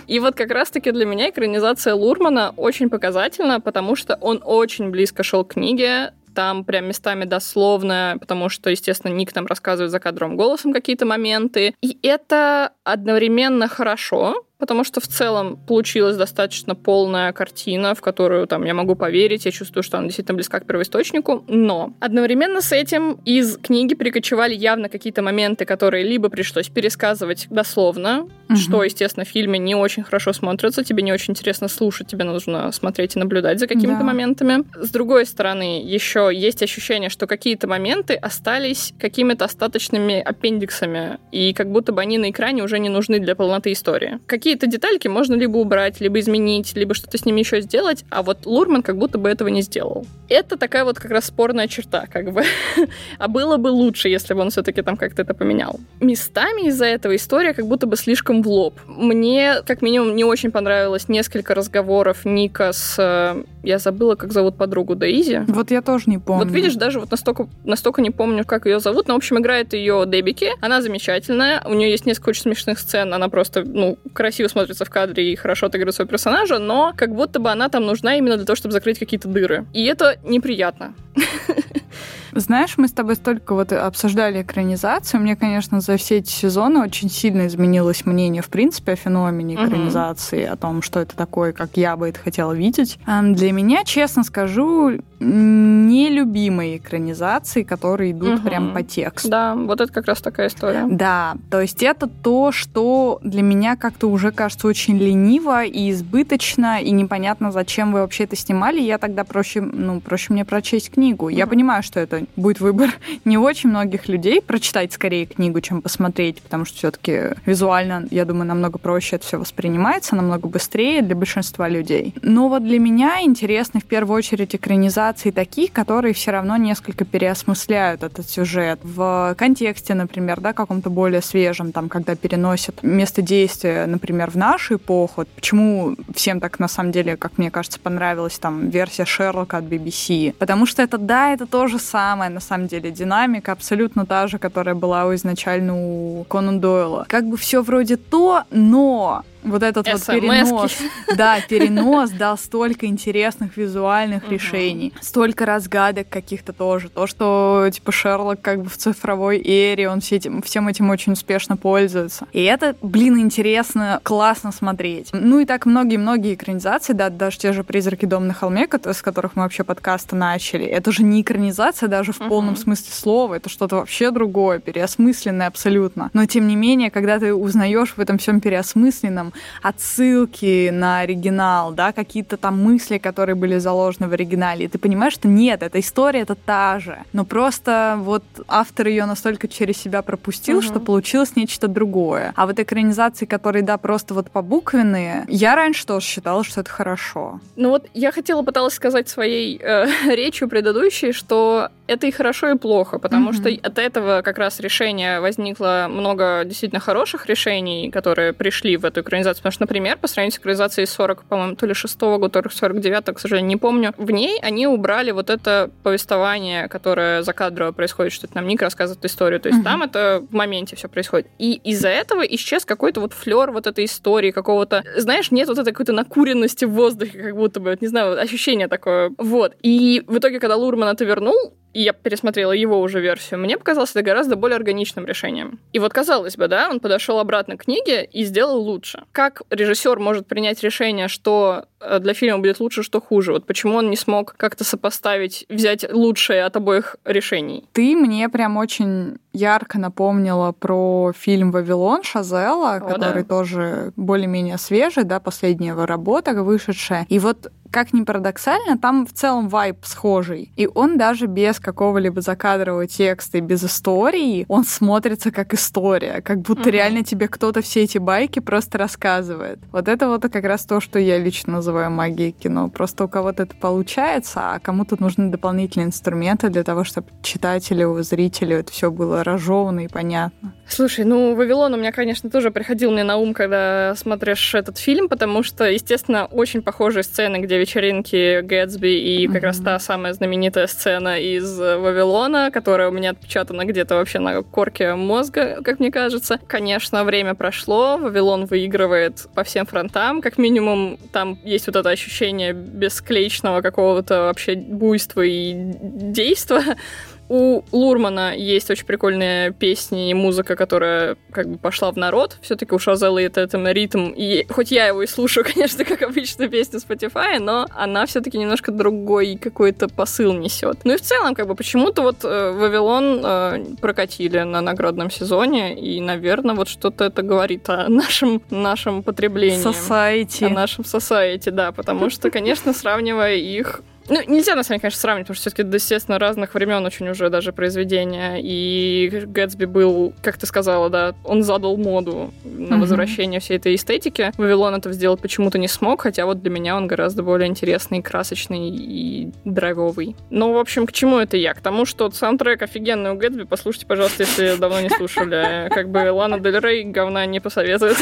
И вот как раз-таки для меня экранизация Лурмана очень показательна, потому что он очень близко шел к книге, там прям местами дословно, потому что, естественно, Ник там рассказывает за кадровым голосом какие-то моменты. И это одновременно хорошо, потому что в целом получилась достаточно полная картина, в которую там я могу поверить, я чувствую, что она действительно близка к первоисточнику, но одновременно с этим из книги прикочевали явно какие-то моменты, которые либо пришлось пересказывать дословно, угу. что, естественно, в фильме не очень хорошо смотрится, тебе не очень интересно слушать, тебе нужно смотреть и наблюдать за какими-то да. моментами. С другой стороны, еще есть ощущение, что какие-то моменты остались какими-то остаточными аппендиксами, и как будто бы они на экране уже не нужны для полноты истории. Какие какие-то детальки можно либо убрать, либо изменить, либо что-то с ними еще сделать, а вот Лурман как будто бы этого не сделал. Это такая вот как раз спорная черта, как бы. <laughs> а было бы лучше, если бы он все-таки там как-то это поменял. Местами из-за этого история как будто бы слишком в лоб. Мне, как минимум, не очень понравилось несколько разговоров Ника с... Я забыла, как зовут подругу Дейзи. Вот я тоже не помню. Вот видишь, даже вот настолько, настолько не помню, как ее зовут, но, в общем, играет ее Дебики. Она замечательная, у нее есть несколько очень смешных сцен, она просто, ну, красиво смотрится в кадре и хорошо отыгрывает своего персонажа, но как будто бы она там нужна именно для того, чтобы закрыть какие-то дыры. И это неприятно. <laughs> Знаешь, мы с тобой столько вот обсуждали экранизацию. Мне, конечно, за все эти сезоны очень сильно изменилось мнение, в принципе, о феномене экранизации, угу. о том, что это такое, как я бы это хотела видеть. Для меня, честно скажу, нелюбимые экранизации, которые идут угу. прям по тексту. Да, вот это как раз такая история. Да, то есть это то, что для меня как-то уже кажется очень лениво и избыточно, и непонятно, зачем вы вообще это снимали. Я тогда проще, ну, проще мне прочесть книгу. Угу. Я понимаю, что это будет выбор <laughs> не очень многих людей прочитать скорее книгу, чем посмотреть, потому что все-таки визуально, я думаю, намного проще это все воспринимается, намного быстрее для большинства людей. Но вот для меня интересны в первую очередь экранизации таких, которые все равно несколько переосмысляют этот сюжет в контексте, например, да, каком-то более свежем, там, когда переносят место действия, например, в нашу эпоху. Почему всем так, на самом деле, как мне кажется, понравилась там версия Шерлока от BBC? Потому что это, да, это то же самое, самая, на самом деле, динамика, абсолютно та же, которая была изначально у Конан Дойла. Как бы все вроде то, но вот этот вот перенос, <laughs> да, перенос дал столько интересных визуальных решений, столько разгадок каких-то тоже. То, что, типа, Шерлок как бы в цифровой эре, он все этим, всем этим очень успешно пользуется. И это, блин, интересно, классно смотреть. Ну и так многие-многие экранизации, да, даже те же «Призраки дома на холме», с которых мы вообще подкасты начали, это же не экранизация даже в полном смысле слова, это что-то вообще другое, переосмысленное абсолютно. Но, тем не менее, когда ты узнаешь в этом всем переосмысленном отсылки на оригинал, да, какие-то там мысли, которые были заложены в оригинале. И ты понимаешь, что нет, эта история это та же. Но просто вот автор ее настолько через себя пропустил, угу. что получилось нечто другое. А вот экранизации, которые, да, просто вот побуквенные, я раньше тоже считала, что это хорошо. Ну вот я хотела пыталась сказать своей э, <laughs> речью предыдущей, что это и хорошо, и плохо, потому mm что от этого как раз решения возникло много действительно хороших решений, которые пришли в эту экранизацию. Потому что, например, по сравнению с экранизацией 40, по-моему, то ли 6 года, то ли 49 к сожалению, не помню, в ней они убрали вот это повествование, которое закадрово происходит, что это нам Ник рассказывает историю. То есть mm там это в моменте все происходит. И из-за этого исчез какой-то вот флер вот этой истории, какого-то, знаешь, нет вот этой какой-то накуренности в воздухе, как будто бы, вот, не знаю, ощущение такое. Вот. И в итоге, когда Лурман это вернул, и я пересмотрела его уже версию, мне показалось это гораздо более органичным решением. И вот казалось бы, да, он подошел обратно к книге и сделал лучше. Как режиссер может принять решение, что э, для фильма будет лучше, что хуже? Вот почему он не смог как-то сопоставить, взять лучшее от обоих решений? Ты мне прям очень ярко напомнила про фильм «Вавилон» Шазела, О, который да. тоже более-менее свежий, да, последняя его работа вышедшая. И вот как ни парадоксально, там в целом вайп схожий. И он даже без какого-либо закадрового текста и без истории, он смотрится как история, как будто mm-hmm. реально тебе кто-то все эти байки просто рассказывает. Вот это вот как раз то, что я лично называю магией кино. Просто у кого-то это получается, а кому-то нужны дополнительные инструменты для того, чтобы читателю, зрителю это все было разжевано и понятно. Слушай, ну, Вавилон у меня, конечно, тоже приходил мне на ум, когда смотришь этот фильм, потому что, естественно, очень похожие сцены, где вечеринки Гэтсби и как mm-hmm. раз та самая знаменитая сцена из Вавилона, которая у меня отпечатана где-то вообще на корке мозга, как мне кажется. Конечно, время прошло, Вавилон выигрывает по всем фронтам, как минимум там есть вот это ощущение бесклеечного какого-то вообще буйства и действа, <laughs> у Лурмана есть очень прикольные песни и музыка, которая как бы пошла в народ. Все-таки у Шазелла это, это ритм. И хоть я его и слушаю, <laughs> конечно, как обычно песню Spotify, но она все-таки немножко другой какой-то посыл несет. Ну и в целом, как бы почему-то вот э, Вавилон э, прокатили на наградном сезоне, и, наверное, вот что-то это говорит о нашем, нашем потреблении. Society. О нашем society, да, потому что, конечно, сравнивая их ну, нельзя, на самом деле, конечно, сравнивать, потому что все-таки, естественно, разных времен очень уже даже произведения. И Гэтсби был, как ты сказала, да, он задал моду на возвращение всей этой эстетики. Вавилон это сделать почему-то не смог, хотя вот для меня он гораздо более интересный, красочный и драйвовый. Ну, в общем, к чему это я? К тому, что саундтрек офигенный у Гэтсби. Послушайте, пожалуйста, если давно не слушали. Как бы Лана Дель Рей говна не посоветует.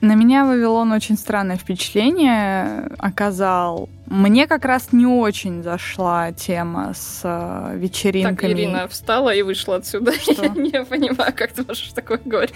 На меня Вавилон очень странное впечатление оказал. Мне как раз не очень зашла тема с э, вечеринками. Так, Ирина встала и вышла отсюда. <laughs> Что? Я не понимаю, как ты можешь такое говорить.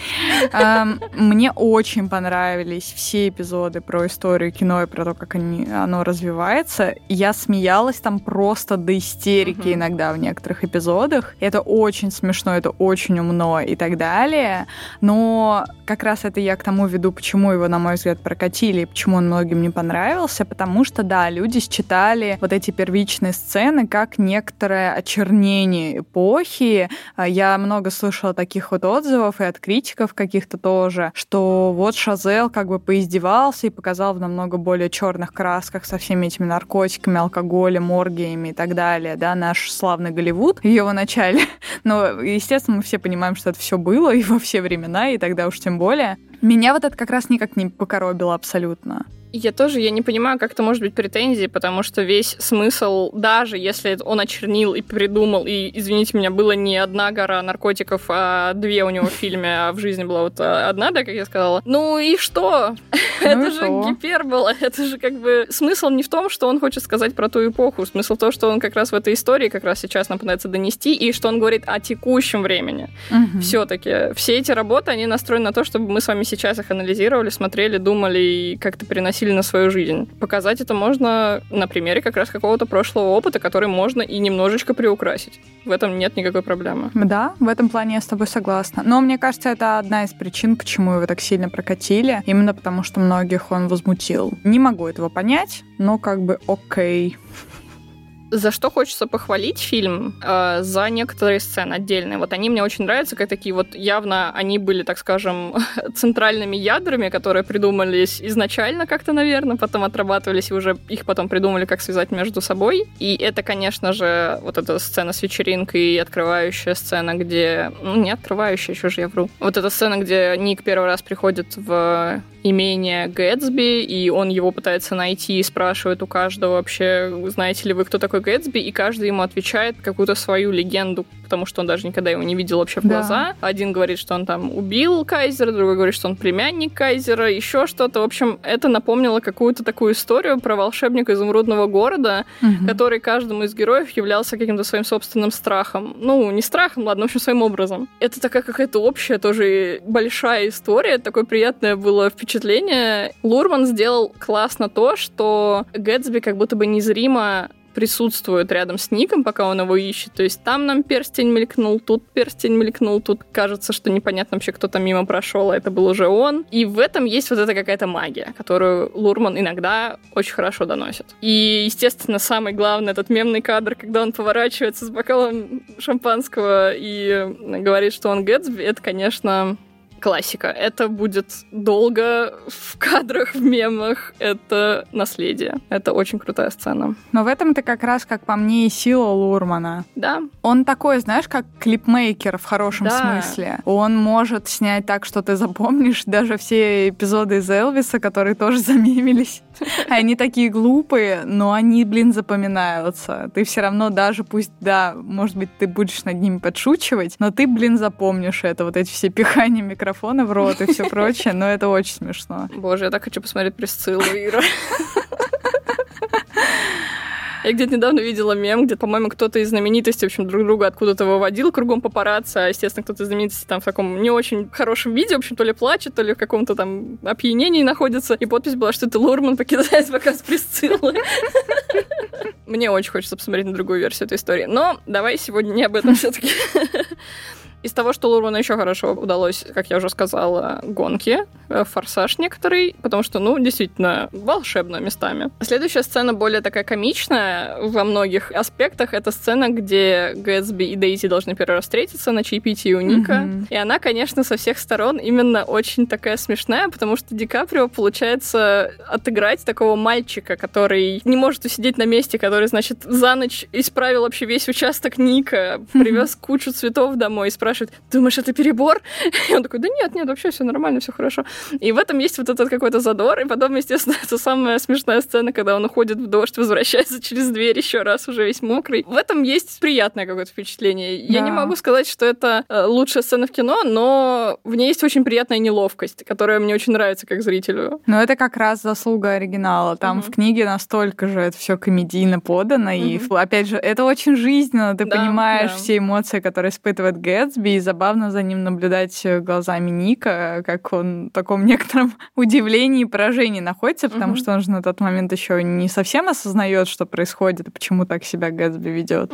Мне очень понравились все эпизоды про историю кино и про то, как они, оно развивается. Я смеялась там просто до истерики иногда в некоторых эпизодах. Это очень смешно, это очень умно и так далее. Но как раз это я к тому веду, почему его, на мой взгляд, прокатили, и почему он многим не понравился, потому что, да, люди люди считали вот эти первичные сцены как некоторое очернение эпохи. А, я много слышала таких вот отзывов и от критиков каких-то тоже, что вот Шазел как бы поиздевался и показал в намного более черных красках со всеми этими наркотиками, алкоголем, оргиями и так далее, да, наш славный Голливуд в его начале. <laughs> Но, естественно, мы все понимаем, что это все было и во все времена, и тогда уж тем более. Меня вот это как раз никак не покоробило абсолютно. Я тоже, я не понимаю, как это может быть претензией, потому что весь смысл, даже если он очернил и придумал, и, извините меня, было не одна гора наркотиков, а две у него в фильме, а в жизни была вот а, одна, да, как я сказала. Ну и что? Ну это же гипербола, <laughs> это же как бы... Смысл не в том, что он хочет сказать про ту эпоху, смысл в том, что он как раз в этой истории как раз сейчас нам пытается донести, и что он говорит о текущем времени. Все-таки все эти работы, они настроены на то, чтобы мы с вами сейчас их анализировали, смотрели, думали и как-то переносили переносили на свою жизнь. Показать это можно на примере как раз какого-то прошлого опыта, который можно и немножечко приукрасить. В этом нет никакой проблемы. Да, в этом плане я с тобой согласна. Но мне кажется, это одна из причин, почему его так сильно прокатили. Именно потому, что многих он возмутил. Не могу этого понять, но как бы окей. За что хочется похвалить фильм? Э, за некоторые сцены отдельные. Вот они мне очень нравятся, как такие вот явно они были, так скажем, <laughs> центральными ядрами, которые придумались изначально как-то, наверное, потом отрабатывались, и уже их потом придумали, как связать между собой. И это, конечно же, вот эта сцена с вечеринкой и открывающая сцена, где... Ну, не открывающая, еще же я вру. Вот эта сцена, где Ник первый раз приходит в имение Гэтсби, и он его пытается найти и спрашивает у каждого вообще, знаете ли вы, кто такой Гэтсби, и каждый ему отвечает какую-то свою легенду, потому что он даже никогда его не видел вообще в да. глаза. Один говорит, что он там убил Кайзера, другой говорит, что он племянник Кайзера, еще что-то. В общем, это напомнило какую-то такую историю про волшебника изумрудного города, угу. который каждому из героев являлся каким-то своим собственным страхом. Ну, не страхом, ладно, в общем, своим образом. Это такая какая-то общая тоже большая история, такое приятное было впечатление. Лурман сделал классно то, что Гэтсби как будто бы незримо присутствует рядом с Ником, пока он его ищет. То есть там нам перстень мелькнул, тут перстень мелькнул, тут кажется, что непонятно вообще, кто там мимо прошел, а это был уже он. И в этом есть вот эта какая-то магия, которую Лурман иногда очень хорошо доносит. И, естественно, самый главный этот мемный кадр, когда он поворачивается с бокалом шампанского и говорит, что он Гэтсби, это, конечно, классика. Это будет долго в кадрах, в мемах. Это наследие. Это очень крутая сцена. Но в этом-то как раз, как по мне, и сила Лурмана. Да. Он такой, знаешь, как клипмейкер в хорошем Да. смысле. Он может снять так, что ты запомнишь даже все эпизоды из Элвиса, которые тоже <laughs> замемились. <laughs> Они такие глупые, но они, блин, запоминаются. Ты все равно даже пусть, да, может быть, ты будешь над ними подшучивать, но ты, блин, запомнишь это, вот эти все пихания микрофона в рот и все <laughs> прочее, но это очень смешно. Боже, я так хочу посмотреть Присциллу, Ира. <laughs> Я где-то недавно видела мем, где, по-моему, кто-то из знаменитостей, в общем, друг друга откуда-то выводил кругом папарацци, а, естественно, кто-то из знаменитостей там в таком не очень хорошем виде, в общем, то ли плачет, то ли в каком-то там опьянении находится. И подпись была, что это Лурман покидает показ Присциллы. Мне очень хочется посмотреть на другую версию этой истории. Но давай сегодня не об этом все-таки. Из того, что Лурману еще хорошо удалось, как я уже сказала, гонки, э, форсаж некоторый, потому что, ну, действительно, волшебно местами. Следующая сцена более такая комичная во многих аспектах. Это сцена, где Гэтсби и Дейзи должны первый раз встретиться на чаепитии у Ника. Мгм. И она, конечно, со всех сторон именно очень такая смешная, потому что Ди Каприо получается отыграть такого мальчика, который не может усидеть на месте, который, значит, за ночь исправил вообще весь участок Ника, привез кучу цветов домой и спрашивает, думаешь, это перебор? <laughs> И он такой, да нет, нет, вообще все нормально, все хорошо. И в этом есть вот этот какой-то задор, и потом, естественно, <laughs> это самая смешная сцена, когда он уходит в дождь, возвращается через дверь еще раз, уже весь мокрый. В этом есть приятное какое-то впечатление. Я Да. не могу сказать, что это э, лучшая сцена в кино, но в ней есть очень приятная неловкость, которая мне очень нравится как зрителю. Но это как раз заслуга оригинала. Там Мгм. в книге настолько же это все комедийно подано. И, Мгм. ф- опять же, это очень жизненно. Ты Да, понимаешь да. все эмоции, которые испытывает Гэтсби, и забавно за ним наблюдать э, глазами Ника, как он в таком <laughs> некотором удивлении и поражении находится, потому Мгм. что он же на тот момент еще не совсем осознает, что происходит и почему так себя Гэтсби ведет.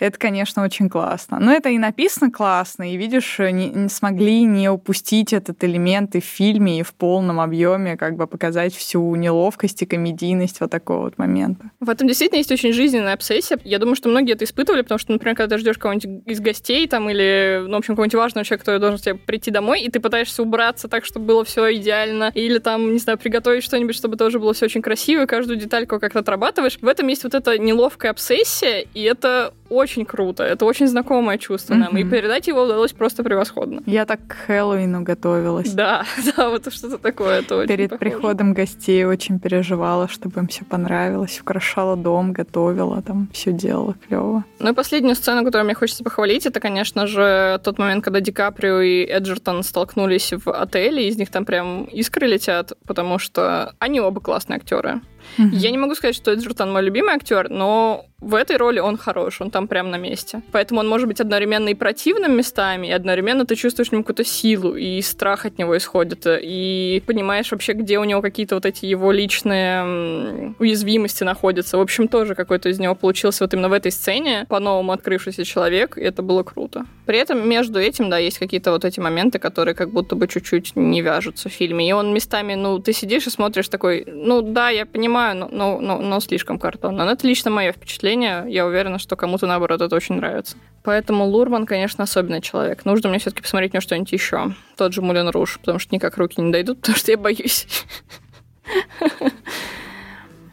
Это, конечно, очень классно. Но это и написано классно, и видишь, не, не смогли не упустить этот элемент и в фильме, и в полном объеме, как бы показать всю неловкость и комедийность вот такого вот момента. В этом действительно есть очень жизненная обсессия. Я думаю, что многие это испытывали, потому что, например, когда ты ждешь кого-нибудь из гостей там или, ну, в общем, какого-нибудь важного человека, который должен тебе прийти домой, и ты пытаешься убраться так, чтобы было все идеально, или там, не знаю, приготовить что-нибудь, чтобы тоже было все очень красиво, и каждую детальку как-то отрабатываешь. В этом есть вот эта неловкая обсессия, и это очень круто. Это очень знакомое чувство нам, и передать его удалось просто превосходно. Я так к Хэллоуину готовилась. Да, <laughs> да, вот что-то такое. Это Перед приходом гостей очень переживала, чтобы им все понравилось. Украшала дом, готовила, там все делала клево. Ну и последнюю сцену, которую мне хочется похвалить, это, конечно же, тот момент, когда Ди Каприо и Эджертон столкнулись в отеле, из них там прям искры летят, потому что они оба классные актеры. Я не могу сказать, что Эджертон мой любимый актер, но в этой роли он хорош, он там прям на месте. Поэтому он может быть одновременно и противным местами, и одновременно ты чувствуешь в нем какую-то силу, и страх от него исходит, и понимаешь вообще, где у него какие-то вот эти его личные уязвимости находятся. В общем, тоже какой-то из него получился вот именно в этой сцене по-новому открывшийся человек, и это было круто. При этом между этим, да, есть какие-то вот эти моменты, которые как будто бы чуть-чуть не вяжутся в фильме. И он местами, ну, ты сидишь и смотришь такой, ну, да, я понимаю, но, но, но, но слишком картонно. Но это лично мое впечатление. Я уверена, что кому-то, наоборот, это очень нравится. Поэтому Лурман, конечно, особенный человек. Нужно мне все-таки посмотреть у него что-нибудь еще. Тот же Мулен Руж, потому что никак руки не дойдут, <laughs> потому что я боюсь.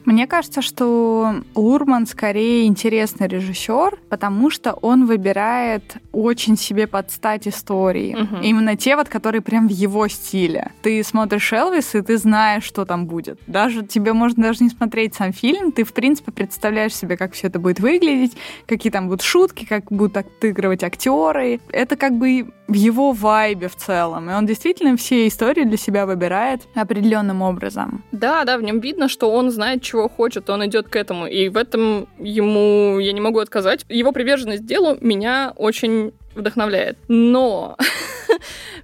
Мне кажется, что Лурман скорее интересный режиссер, потому что он выбирает очень себе под стать истории. Мгм. Именно те вот, которые прям в его стиле. Ты смотришь Элвис, и ты знаешь, что там будет. Даже тебе можно даже не смотреть сам фильм, ты, в принципе, представляешь себе, как все это будет выглядеть, какие там будут шутки, как будут отыгрывать актеры. Это как бы в его вайбе в целом. И он действительно все истории для себя выбирает определенным образом. Да, да, в нем видно, что он знает, чего хочет, он идет к этому. И в этом ему я не могу отказать. Его приверженность делу меня очень вдохновляет. Но <laughs>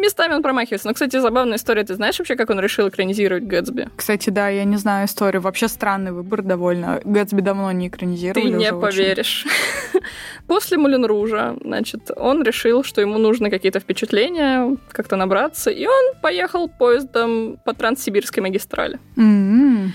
местами он промахивается. Но, кстати, забавная история. Ты знаешь вообще, как он решил экранизировать Гэтсби? Кстати, да, я не знаю историю. Вообще странный выбор довольно. Гэтсби давно не экранизировали. Ты не очень. поверишь. <laughs> После Мулен Ружа, значит, он решил, что ему нужны какие-то впечатления, как-то набраться, и он поехал поездом по Транссибирской магистрали. М-м.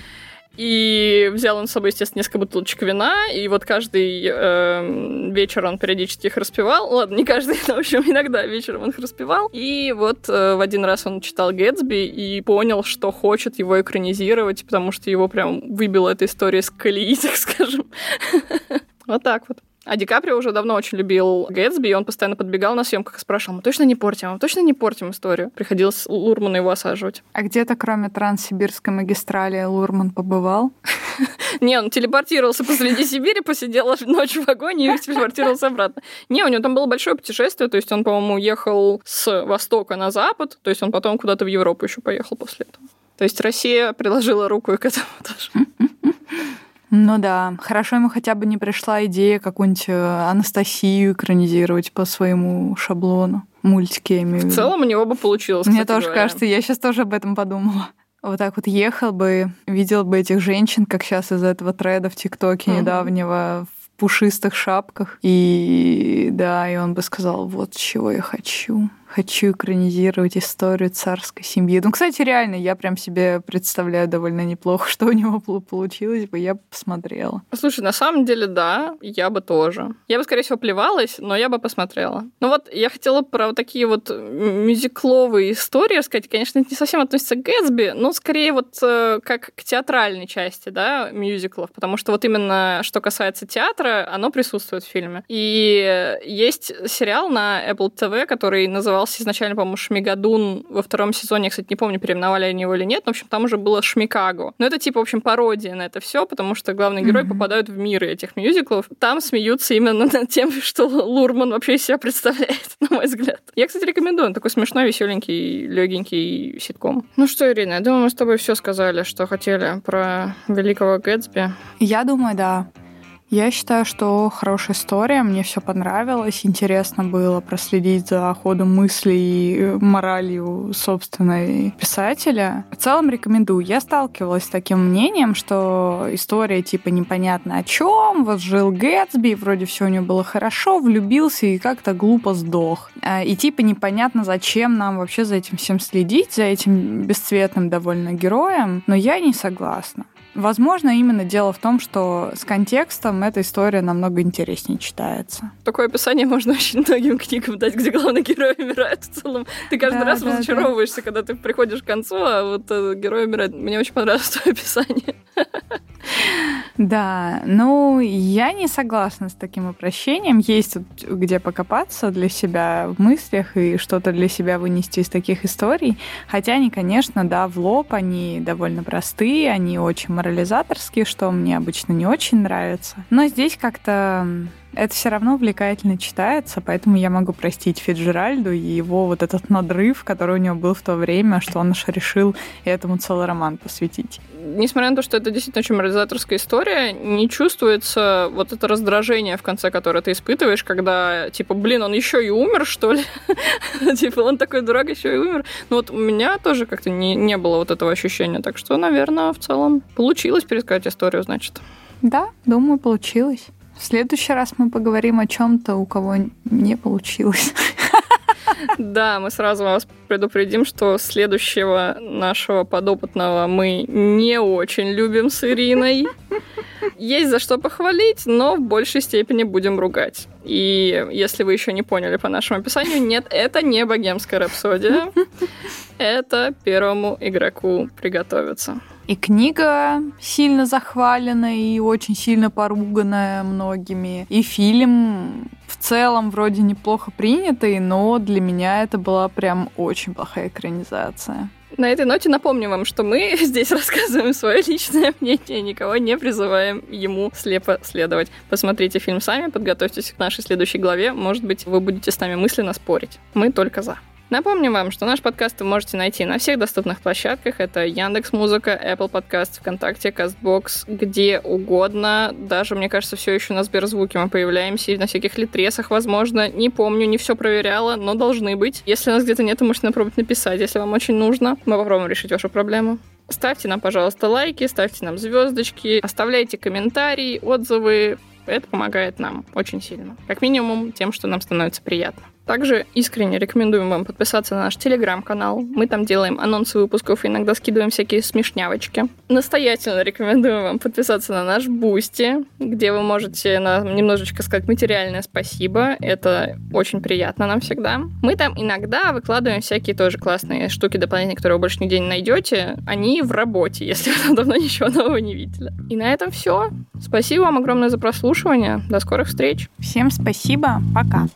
И взял он с собой, естественно, несколько бутылочек вина, и вот каждый э, вечер он периодически их распевал. Ладно, не каждый, но, в общем, иногда вечером он их распевал. И вот э, в один раз он читал Гэтсби и понял, что хочет его экранизировать, потому что его прям выбила эта история с колеи, <laughs> так скажем. Вот так вот. А Ди Каприо уже давно очень любил Гэтсби, и он постоянно подбегал на съемках и спрашивал, мы точно не портим, мы точно не портим историю. Приходилось Лурмана его осаживать. А где-то, кроме Транссибирской магистрали, Лурман побывал? <laughs> Не, он телепортировался посреди Сибири, посидел ночь в вагоне и телепортировался обратно. Не, у него там было большое путешествие, то есть он, по-моему, ехал с востока на запад, то есть он потом куда-то в Европу еще поехал после этого. То есть Россия приложила руку и к этому <laughs> тоже. Ну да, хорошо ему хотя бы не пришла идея какую-нибудь э, Анастасию экранизировать по своему шаблону. Мультики, я имею в виду. В целом у него бы получилось, Мне тоже говоря. кажется, я сейчас тоже об этом подумала. Вот так вот ехал бы, видел бы этих женщин, как сейчас из этого треда в ТикТоке угу. недавнего, в пушистых шапках. И да, и он бы сказал, вот чего я хочу хочу экранизировать историю царской семьи. Ну, кстати, реально, я прям себе представляю довольно неплохо, <laughs> что у него получилось бы, я бы посмотрела. Слушай, на самом деле, да, я бы тоже. Я бы, скорее всего, плевалась, но я бы посмотрела. Ну вот, я хотела про вот такие вот мюзикловые истории рассказать. Конечно, это не совсем относится к Гэтсби, но скорее вот э, как к театральной части, да, мюзиклов, потому что вот именно что касается театра, оно присутствует в фильме. И есть сериал на Apple TV, который назывался назывался изначально, по-моему, Шмигадун. Во втором сезоне, я, кстати, не помню, переименовали они его или нет, но, в общем, там уже было Шмикаго. Но это, типа, в общем, пародия на это все, потому что главные герои mm-hmm. попадают в мир этих мюзиклов. Там смеются именно <laughs> над тем, что Лурман вообще из себя представляет, <laughs> на мой взгляд. Я, кстати, рекомендую. Он такой смешной, веселенький, легенький ситком. Ну что, Ирина, я думаю, мы с тобой все сказали, что хотели про великого Гэтсби. Я думаю, да. Я считаю, что хорошая история, мне все понравилось, интересно было проследить за ходом мыслей и моралью собственной писателя. В целом рекомендую. Я сталкивалась с таким мнением, что история типа непонятно о чем, вот жил Гэтсби, вроде все у него было хорошо, влюбился и как-то глупо сдох. А, и типа непонятно, зачем нам вообще за этим всем следить, за этим бесцветным довольно героем, но я не согласна. Возможно, именно дело в том, что с контекстом эта история намного интереснее читается. Такое описание можно очень многим книгам дать, где главный герой умирает в целом. Ты каждый да, раз да, разочаровываешься, да. когда ты приходишь к концу, а вот э, герой умирает. Мне очень понравилось твое описание. Да, ну, я не согласна с таким упрощением. Есть тут где покопаться для себя в мыслях и что-то для себя вынести из таких историй. Хотя они, конечно, да, в лоб, они довольно простые, они очень морализаторские, что мне обычно не очень нравится. Но здесь как-то это все равно увлекательно читается, поэтому я могу простить Фиджеральду и его вот этот надрыв, который у него был в то время, что он аж решил этому целый роман посвятить. Несмотря на то, что это действительно очень морализаторская история, не чувствуется вот это раздражение в конце, которое ты испытываешь, когда, типа, блин, он еще и умер, что ли? <laughs> типа, он такой дурак, еще и умер. Ну вот у меня тоже как-то не, не было вот этого ощущения, так что, наверное, в целом получилось пересказать историю, значит. Да, думаю, получилось. В следующий раз мы поговорим о чем-то, у кого не получилось. <laughs> Да, мы сразу вас предупредим, что следующего нашего подопытного мы не очень любим с Ириной. Есть за что похвалить, но в большей степени будем ругать. И если вы еще не поняли по нашему описанию, нет, это не богемская рапсодия. <laughs> Это первому игроку приготовиться. И книга сильно захваленная и очень сильно поруганная многими. И фильм в целом вроде неплохо принятый, но для меня это была прям очень плохая экранизация. На этой ноте напомню вам, что мы <laughs> здесь рассказываем свое личное <laughs> мнение, никого не призываем ему слепо следовать. Посмотрите фильм сами, подготовьтесь к нашей следующей главе, может быть, вы будете с нами мысленно спорить. Мы только за. Напомню вам, что наш подкаст вы можете найти на всех доступных площадках. Это Яндекс Музыка, Apple Podcast, ВКонтакте, Castbox, где угодно. Даже, мне кажется, все еще на Сберзвуке мы появляемся, и на всяких литресах, возможно. Не помню, не все проверяла, но должны быть. Если нас где-то нет, можете попробовать написать, если вам очень нужно. Мы попробуем решить вашу проблему. Ставьте нам, пожалуйста, лайки, ставьте нам звездочки, оставляйте комментарии, отзывы. Это помогает нам очень сильно. Как минимум тем, что нам становится приятно. Также искренне рекомендуем вам подписаться на наш телеграм-канал. Мы там делаем анонсы выпусков и иногда скидываем всякие смешнявочки. Настоятельно рекомендуем вам подписаться на наш Boosty, где вы можете нам немножечко сказать материальное спасибо. Это очень приятно нам всегда. Мы там иногда выкладываем всякие тоже классные штуки дополнительные, которые вы больше нигде не найдете. Они в работе, <laughs> если вы давно ничего нового не видели. И на этом все. Спасибо вам огромное за прослушивание. До скорых встреч. Всем спасибо. Пока.